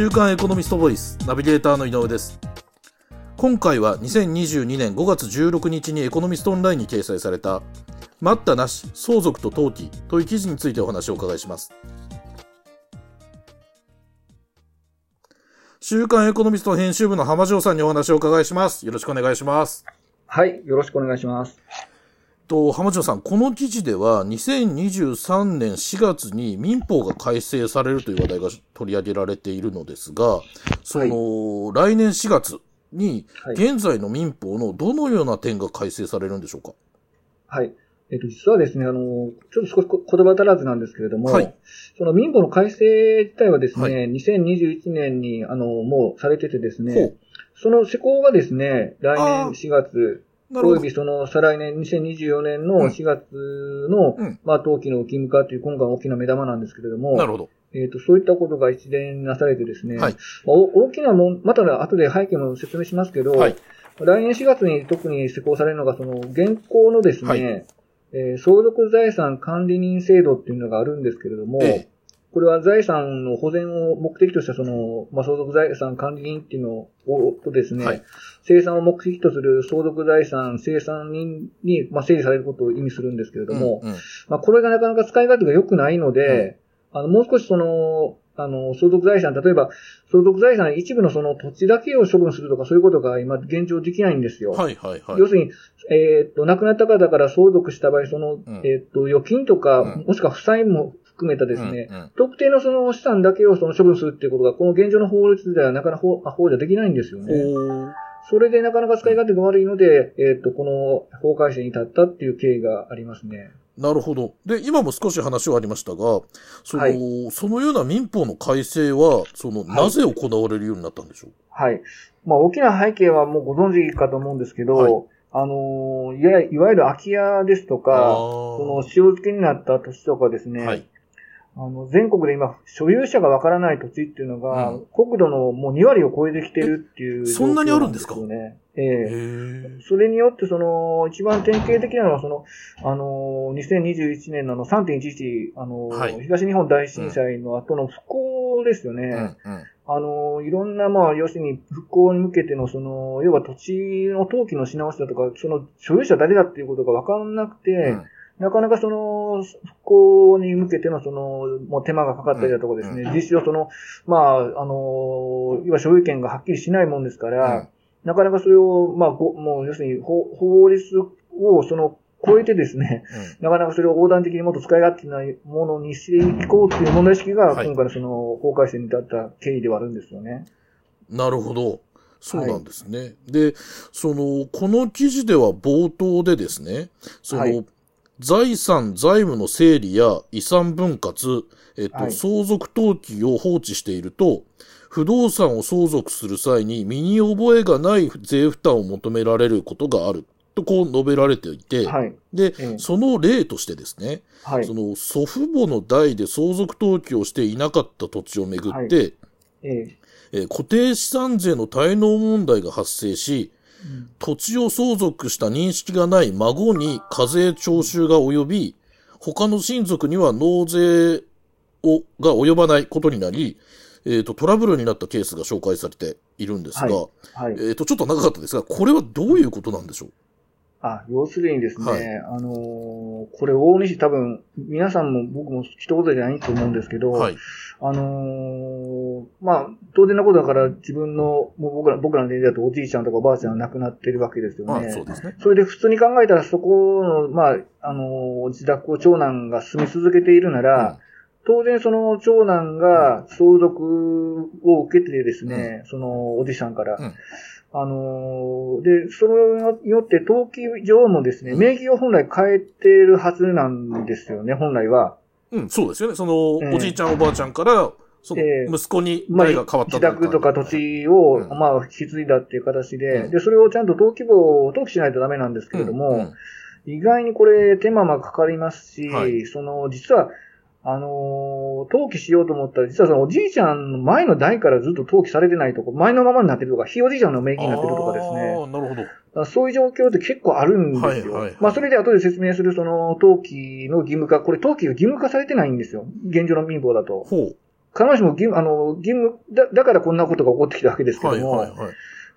週刊エコノミストボイスナビゲーターの井上です。今回は2022年5月16日にエコノミストオンラインに掲載された待ったなし相続と登記という記事についてお話をお伺いします。週刊エコノミスト編集部の浜城さんにお話をお伺いします。よろしくお願いします。はいよろしくお願いします。と、浜城さん、この記事では、2023年4月に民法が改正されるという話題が取り上げられているのですが、その、はい、来年4月に、現在の民法のどのような点が改正されるんでしょうか？はい。えっと、実はですね、あの、ちょっと少し言葉足らずなんですけれども、はい、その民法の改正自体はですね、はい、2021年に、あの、もうされててですね、その施行がですね、来年4月、およびその再来年2024年の4月の、うん、まあ、登記の義務化という今回大きな目玉なんですけれども、なるほど。えっ、ー、と、そういったことが一連なされてですね、はい、大きなもん、また後で背景も説明しますけど、はい、来年4月に特に施行されるのが、その、現行のですね、はい、えー、相続財産管理人制度っていうのがあるんですけれども、ええこれは財産の保全を目的としたその、まあ、相続財産管理人っていうのを、とですね、はい、生産を目的とする相続財産生産人に、まあ、整理されることを意味するんですけれども、うんうん、まあ、これがなかなか使い勝手が良くないので、うん、あの、もう少しその、あの、相続財産、例えば、相続財産一部のその土地だけを処分するとか、そういうことが今現状できないんですよ。はいはいはい。要するに、えっ、と、亡くなった方から相続した場合、その、うん、えっ、と、預金とか、うん、もしくは負債も含めたですね、うんうん、特定のその資産だけをその処分するっていうことが、この現状の法律ではなかなか法法じゃできないんですよね。それでなかなか使い勝手が悪いので、えっ、と、この法改正に至ったっていう経緯がありますね。なるほど。で、今も少し話はありましたが、その、はい、そのような民法の改正は、その、なぜ行われるようになったんでしょう？はい。まあ、大きな背景はもうご存知かと思うんですけど、はい、あのいわ、いわゆる空き家ですとか、その、塩漬けになった土地とかですね、はい、あの、全国で今、所有者がわからない土地っていうのが、うん、国土のもう2割を超えてきてるっていう、ね、そんなにあるんですか？ね。ええ。ー、それによって、その、一番典型的なのは、その、あの、2021年のの3.11、あの、はい、東日本大震災の後の復興ですよね。うんうん。あの、いろんな、まあ、要するに復興に向けての、その、要は土地の登記のし直しだとか、その所有者誰だっていうことがわからなくて、うんなかなかその、復興に向けてのその、もう手間がかかったりだとかですね、うん、実施をその、まあ、あの、いわ所有権がはっきりしないもんですから、うん、なかなかそれを、まあ、もう要するに法法律をその、超えてですね、うん、なかなかそれを横断的にもっと使い勝手ないものにしていこうっていう問題意識が、今回のその法改正に至った経緯ではあるんですよね。なるほど。そうなんですね。はい、で、その、この記事では冒頭でですね、その、はい財産、財務の整理や遺産分割、えっと、はい、相続登記を放置していると、不動産を相続する際に身に覚えがない税負担を求められることがある。とこう述べられていて、はい、で、えその例としてですね、はい、その祖父母の代で相続登記をしていなかった土地をめぐって、はい、ええ。固定資産税の滞納問題が発生し、土地を相続した認識がない孫に課税徴収が及び、他の親族には納税を、が及ばないことになり、えっ、ー、と、トラブルになったケースが紹介されているんですが、はい。はい、えっ、ー、と、ちょっと長かったですが、これはどういうことなんでしょう？あ、要するにですね、はい、あのー、これ大西多分、皆さんも僕も一言じゃないと思うんですけど、はい、あのー、まあ、当然なことだから自分の、もう僕ら、僕らの年齢だとおじいちゃんとかおばあちゃんが亡くなってるわけですよね。そうですね。それで普通に考えたらそこの、まあ、あのー、自宅を長男が住み続けているなら、うん。当然その長男が相続を受けてですね、うん、そのおじさんから、うん、あので、それによって登記上もですね、名義を本来変えてるはずなんですよね、本来は。うん、そうですよね。その、おじいちゃんおばあちゃんから、その、息子に代が変わったと、まあ、自宅とか土地を、うん、まあ、引き継いだっていう形で、うん、で、それをちゃんと登記簿を登記しないとダメなんですけれども、うん、意外にこれ手間もかかりますし、はい、その、実は、あのー、登記しようと思ったら、実はそのおじいちゃんの前の代からずっと登記されてないとこ、前のままになってるとか、ひいおじいちゃんの名義になってるとかですね。ああ、なるほど。そういう状況って結構あるんですよ。はいはいはい、まあ、それで後で説明するその登記の義務化、これ登記が義務化されてないんですよ。現状の民法だと。ほう。必ずしも義務、あの、義務だ、だからこんなことが起こってきたわけですけども、はいはいはい、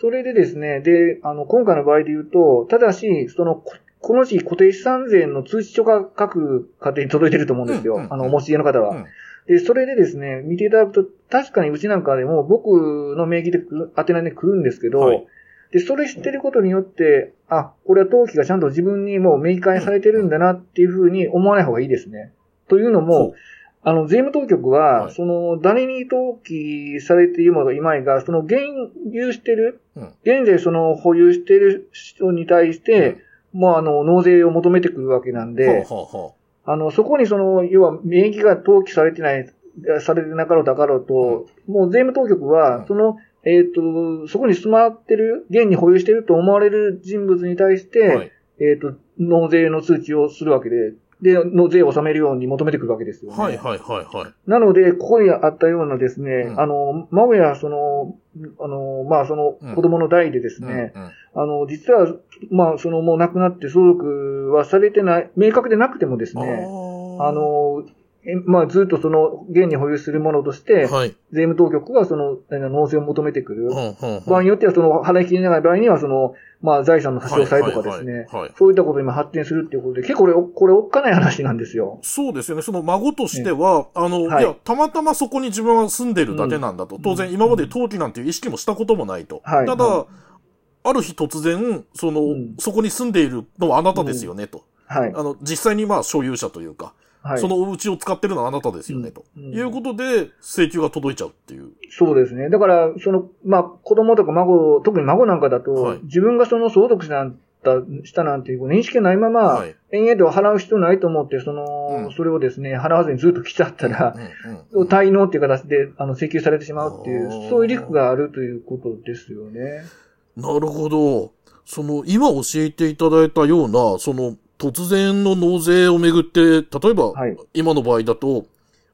それでですね、で、あの、今回の場合で言うと、ただし、その、この時固定資産税の通知書が各家庭に届いてると思うんですよ。あの、お持ち家の方は。うん。で、それでですね、見ていただくと、確かにうちなんかでも僕の名義で当てないで来るんですけど、はい、で、それ知ってることによって、あ、これは登記がちゃんと自分にもう明記化されてるんだなっていうふうに思わない方がいいですね。というのも、あの、税務当局は、はい、その、誰に登記されているものがいまいが、その、現有してる、うん、現在その、保有している人に対して、うん、もうあの、納税を求めてくるわけなんで、ほうほうほう。あの、そこにその、要は、免疫が登記されてない、されてなかろうだかろうと、うん、もう税務当局は、その、えっ、ー、と、そこに住まってる、現に保有していると思われる人物に対して、はい、えっ、ー、と、納税の通知をするわけで、で、の税を納めるように求めてくるわけですよね。はいはいはいはい。なので、ここにあったようなですね、うん、あの、孫やその、あの、まあその子供の代でですね、うんうん、あの、実は、まあそのもう亡くなって相続はされてない、明確でなくてもですね、あの、まあ、ずっとその、現に保有するものとして、はい、税務当局がその、納税を求めてくる。場合によっては、その、払い切れない場合には、その、まあ、財産の差し押さえとかですね。そういったことに今発展するっていうことで、結構これ、これおっかない話なんですよ。そうですよね。その孫としては、ね、あの、はい、いや、たまたまそこに自分は住んでるだけなんだと。うん、当然、今まで登記なんていう意識もしたこともないと。はい、ただ、ある日突然、その、うん、そこに住んでいるのはあなたですよね、と。はい。あの、実際にまあ、所有者というか、はい、そのお家を使ってるのはあなたですよね、と、いうことで、請求が届いちゃうっていう。そうですね。だから、その、まあ、子供とか孫、特に孫なんかだと、はい、自分がその相続者したなんていう認識ないまま、はい、延々と払う必要ないと思って、その、うん、それをですね、払わずにずっと来ちゃったら、うんうん、滞納っていう形で、あの、請求されてしまうっていう、そういうリスクがあるということですよね。なるほど。その、今教えていただいたような、その、突然の納税をめぐって、例えば、はい、今の場合だと、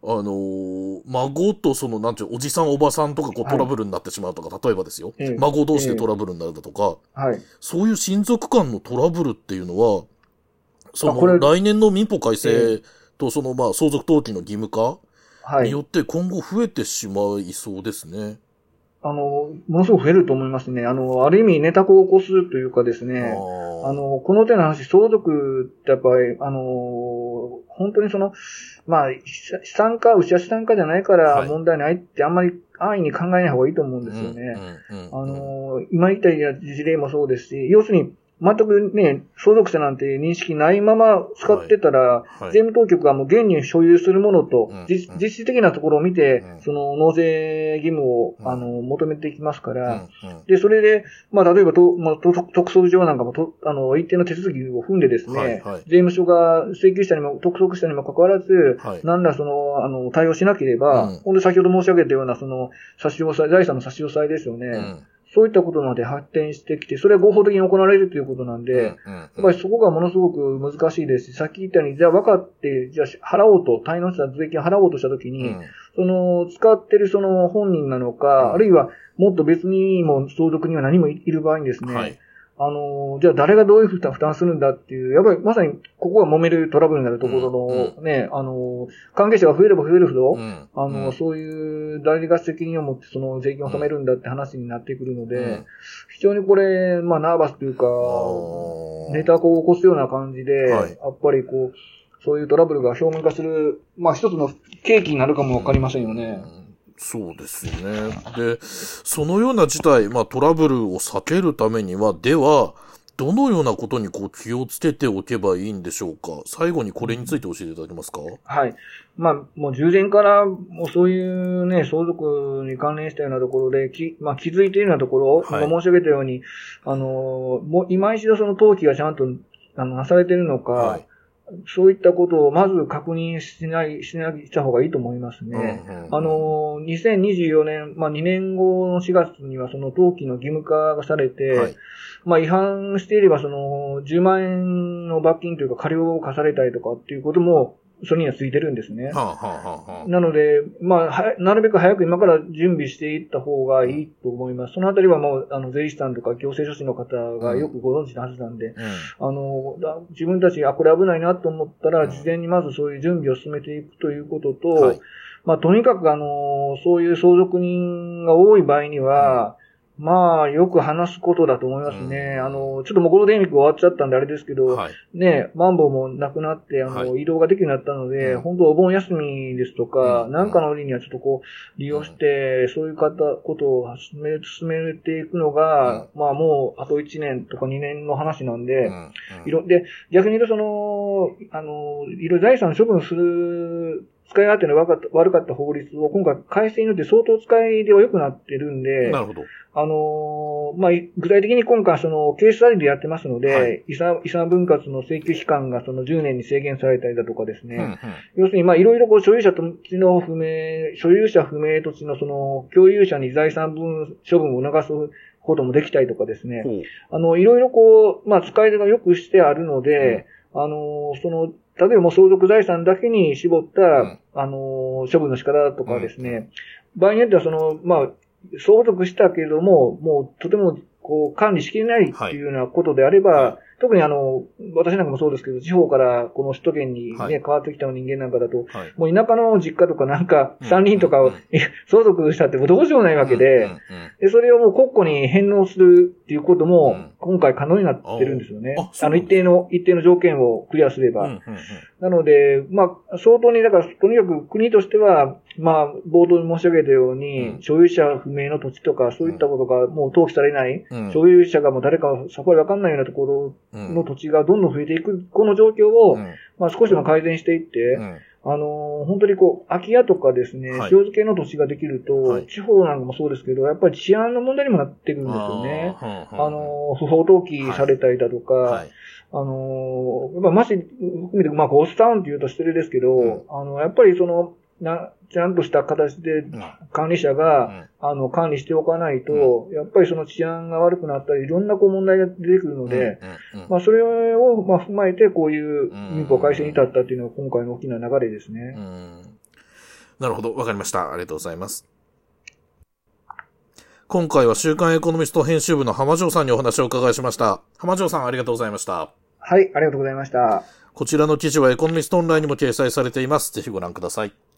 あのー、孫とその、なんていう、おじさんおばさんとかこうトラブルになってしまうとか、はい、例えばですよ、えー、孫同士でトラブルになるだとか、えー、はい、そういう親族間のトラブルっていうのは、その、来年の民法改正とその、まあ、相続登記の義務化によって今後増えてしまいそうですね。あの、ものすごく増えると思いますね。あの、ある意味ネタを起こすというかですね、あの、この手の話、相続ってやっぱり、あの、本当にその、まあ、資産家、内資産家じゃないから問題ないってあんまり安易に考えない方がいいと思うんですよね。あの、今言った事例もそうですし、要するに、全くね、相続者なんて認識ないまま使ってたら、はい。はい、税務当局がもう現に所有するものと、うん、実質的なところを見て、うん、その納税義務を、うん、あの求めていきますから、で、それで、まあ、例えばと、まあ、特捜上なんかもと、あの、一定の手続きを踏んでですね、はい。はい、税務署が請求者にも、督促者にもかかわらず、はい、なんだその、あの、対応しなければ、ほんで先ほど申し上げたような、その、差し押さえ、財産の差し押さえですよね。そういったことまで発展してきて、それは合法的に行われるということなんで、やっぱりそこがものすごく難しいですし、さっき言ったように、じゃあ分かって、じゃあ払おうと、滞納した税金払おうとしたときに、うん、その、使ってるその本人なのか、うん、あるいはもっと別にも相続には何もいる場合にですね、はいあの、じゃあ誰がどういう負担負担するんだっていう、やっぱりまさにここが揉めるトラブルになるところの、うん、ね、あの、関係者が増えれば増えるほど、うん、あの、うん、そういう誰が責任を持ってその税金を納めるんだって話になってくるので、非常にこれ、まあナーバスというか、ネタを起こすような感じで、はい、やっぱりこう、そういうトラブルが表面化する、まあ一つの契機になるかもわかりませんよね。そうですよね。で、そのような事態、まあトラブルを避けるためには、では、どのようなことにこう気をつけておけばいいんでしょうか？最後にこれについて教えていただけますか？はい。まあ、もう従前から、もうそういうね、相続に関連したようなところで、き、まあ気づいているようなところ、はい、申し上げたように、あの、もう今一度その登記がちゃんと、あの、なされているのか、はいそういったことをまず確認しない、しないした方がいいと思いますね。うんうんうん、あの、2024年、まあ2年後の4月にはその登記の義務化がされて、はい、まあ違反していればその10万円の罰金というか過料を課されたりとかっていうこともそれにはついてるんですね。はあはあはあ、なので、まあ、なるべく早く今から準備していった方がいいと思います。そのあたりはもう、あの、税理士さんとか行政書士の方がよくご存知のはずなんで、うん、あの、自分たち、あ、これ危ないなと思ったら、事前にまずそういう準備を進めていくということと、はい、まあ、とにかくあの、そういう相続人が多い場合には、まあ、よく話すことだと思いますね。うん、あの、ちょっともうゴールデンウィーク終わっちゃったんであれですけど、はい、ね、マンボウもなくなって、あの、はい、移動ができるようになったので、うん、本当お盆休みですとか、うん、なんかの折にはちょっとこう、利用して、そういう方、ことを進め、進めていくのが、まあもう、あと1年とか2年の話なんで、いろ、で、逆に言うとその、あの、いろいろ財産処分する使い勝手の悪かった法律を今回改正によって相当使いでは良くなってるんで、なるほど。あのまあ、具体的に今回そのケーススタディでやってますので、はい、遺産、遺産分割の請求期間がその10年に制限されたりだとかですね、うんうん、要するにまあいろいろこう所有者土地の不明、所有者不明土地のその共有者に財産分処分を促すこともできたりとかですね、あの、いろいろこう、まあ、使い手がよくしてあるので、うん、あの、その、例えばもう相続財産だけに絞った、うん、あの、処分の仕方とかですね、うん、場合によってはその、まあ、相続したけれども、もうとてもこう管理しきれないっていうようなことであれば、はい特にあの、私なんかもそうですけど、地方からこの首都圏にね、はい、変わってきた人間なんかだと、はい、もう田舎の実家とかなんか、山林とかを、相続したってどうしようもないわけで、で、それをもう国庫に返納するっていうことも、今回可能になってるんですよね。あの、一定の、一定の条件をクリアすれば。なので、まあ、相当に、だから、とにかく国としては、まあ、冒頭に申し上げたように、所有者不明の土地とか、そういったことがもう登記されない、所有者がもう誰かさっぱりわかんないようなところの土地がどんどん増えていく、この状況を、まあ、少しでも改善していって、あのー、本当にこう、空き家とかですね、塩漬けの土地ができると、はい、地方なんかもそうですけど、やっぱり治安の問題にもなってくるんですよね。あ、あのー、不法投棄されたりだとか、はい、あのー、やっぱまし、含めて、まあ、ゴースタウンって言うと失礼ですけど、うん、あの、やっぱりその、な、ちゃんとした形で管理者が、あの、管理しておかないと、やっぱりその治安が悪くなったり、いろんなこう問題が出てくるので、まあそれを、まあ踏まえて、こういう民法改正に至ったっていうのが今回の大きな流れですね。なるほど、わかりました。ありがとうございます。今回は週刊エコノミスト編集部の浜城さんにお話をお伺いしました。浜城さんありがとうございました。はい、ありがとうございました。こちらの記事はエコノミストオンラインにも掲載されています。ぜひご覧ください。